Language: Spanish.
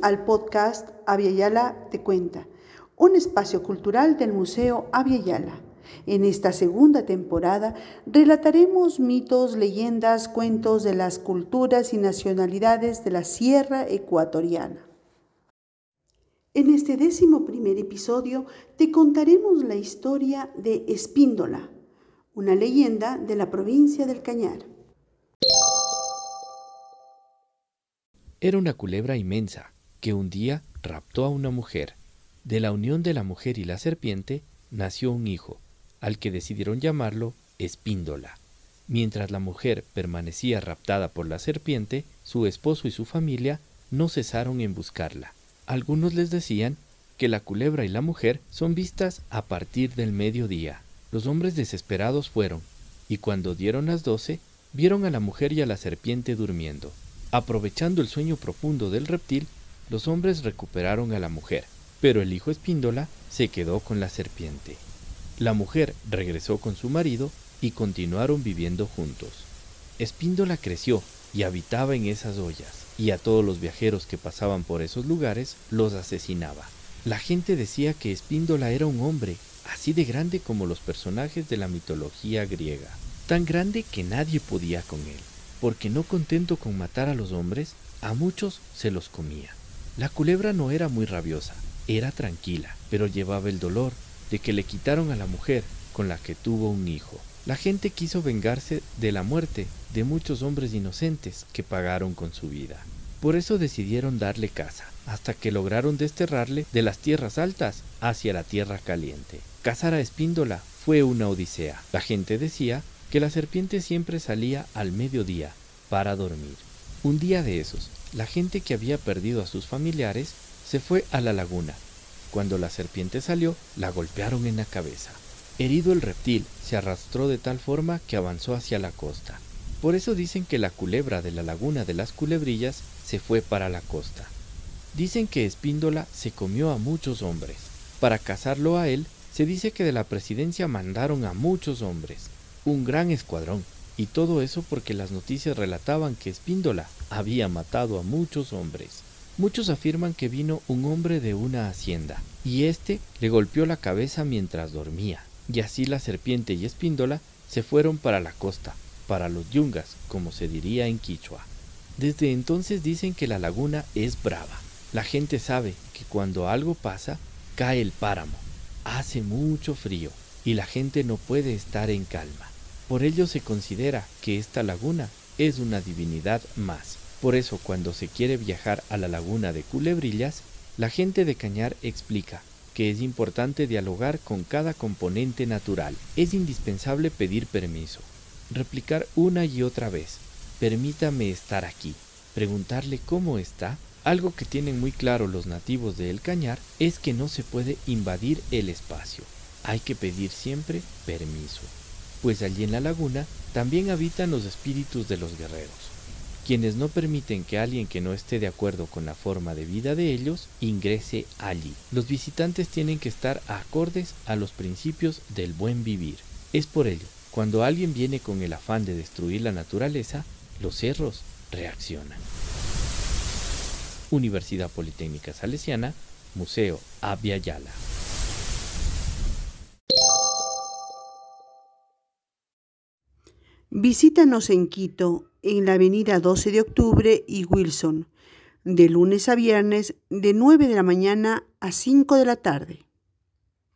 al podcast Yala Te Cuenta, un espacio cultural del Museo Yala. En esta segunda temporada relataremos mitos, leyendas, cuentos de las culturas y nacionalidades de la Sierra Ecuatoriana. En este décimo primer episodio te contaremos la historia de Espíndola, una leyenda de la provincia del Cañar. Era una culebra inmensa que un día raptó a una mujer. De la unión de la mujer y la serpiente nació un hijo, al que decidieron llamarlo Espíndola. Mientras la mujer permanecía raptada por la serpiente, su esposo y su familia no cesaron en buscarla. Algunos les decían que la culebra y la mujer son vistas a partir del mediodía. Los hombres desesperados fueron, y cuando dieron las doce, vieron a la mujer y a la serpiente durmiendo. Aprovechando el sueño profundo del reptil, los hombres recuperaron a la mujer, pero el hijo Espíndola se quedó con la serpiente. La mujer regresó con su marido y continuaron viviendo juntos. Espíndola creció y habitaba en esas ollas, y a todos los viajeros que pasaban por esos lugares los asesinaba. La gente decía que Espíndola era un hombre, así de grande como los personajes de la mitología griega, tan grande que nadie podía con él porque no contento con matar a los hombres, a muchos se los comía. La culebra no era muy rabiosa, era tranquila, pero llevaba el dolor de que le quitaron a la mujer con la que tuvo un hijo. La gente quiso vengarse de la muerte de muchos hombres inocentes que pagaron con su vida. Por eso decidieron darle caza, hasta que lograron desterrarle de las tierras altas hacia la tierra caliente. Cazar a Espíndola fue una odisea. La gente decía que la serpiente siempre salía al mediodía para dormir. Un día de esos, la gente que había perdido a sus familiares se fue a la laguna. Cuando la serpiente salió, la golpearon en la cabeza. Herido el reptil, se arrastró de tal forma que avanzó hacia la costa. Por eso dicen que la culebra de la laguna de las culebrillas se fue para la costa. Dicen que Espíndola se comió a muchos hombres. Para cazarlo a él, se dice que de la presidencia mandaron a muchos hombres un gran escuadrón, y todo eso porque las noticias relataban que Espíndola había matado a muchos hombres. Muchos afirman que vino un hombre de una hacienda, y éste le golpeó la cabeza mientras dormía, y así la serpiente y Espíndola se fueron para la costa, para los yungas, como se diría en Quichua. Desde entonces dicen que la laguna es brava. La gente sabe que cuando algo pasa, cae el páramo, hace mucho frío, y la gente no puede estar en calma. Por ello se considera que esta laguna es una divinidad más. Por eso cuando se quiere viajar a la laguna de Culebrillas, la gente de Cañar explica que es importante dialogar con cada componente natural. Es indispensable pedir permiso, replicar una y otra vez, permítame estar aquí, preguntarle cómo está. Algo que tienen muy claro los nativos de El Cañar es que no se puede invadir el espacio. Hay que pedir siempre permiso pues allí en la laguna también habitan los espíritus de los guerreros, quienes no permiten que alguien que no esté de acuerdo con la forma de vida de ellos ingrese allí. Los visitantes tienen que estar acordes a los principios del buen vivir. Es por ello, cuando alguien viene con el afán de destruir la naturaleza, los cerros reaccionan. Universidad Politécnica Salesiana, Museo Abya Yala. Visítanos en Quito, en la avenida 12 de octubre y Wilson, de lunes a viernes de 9 de la mañana a 5 de la tarde.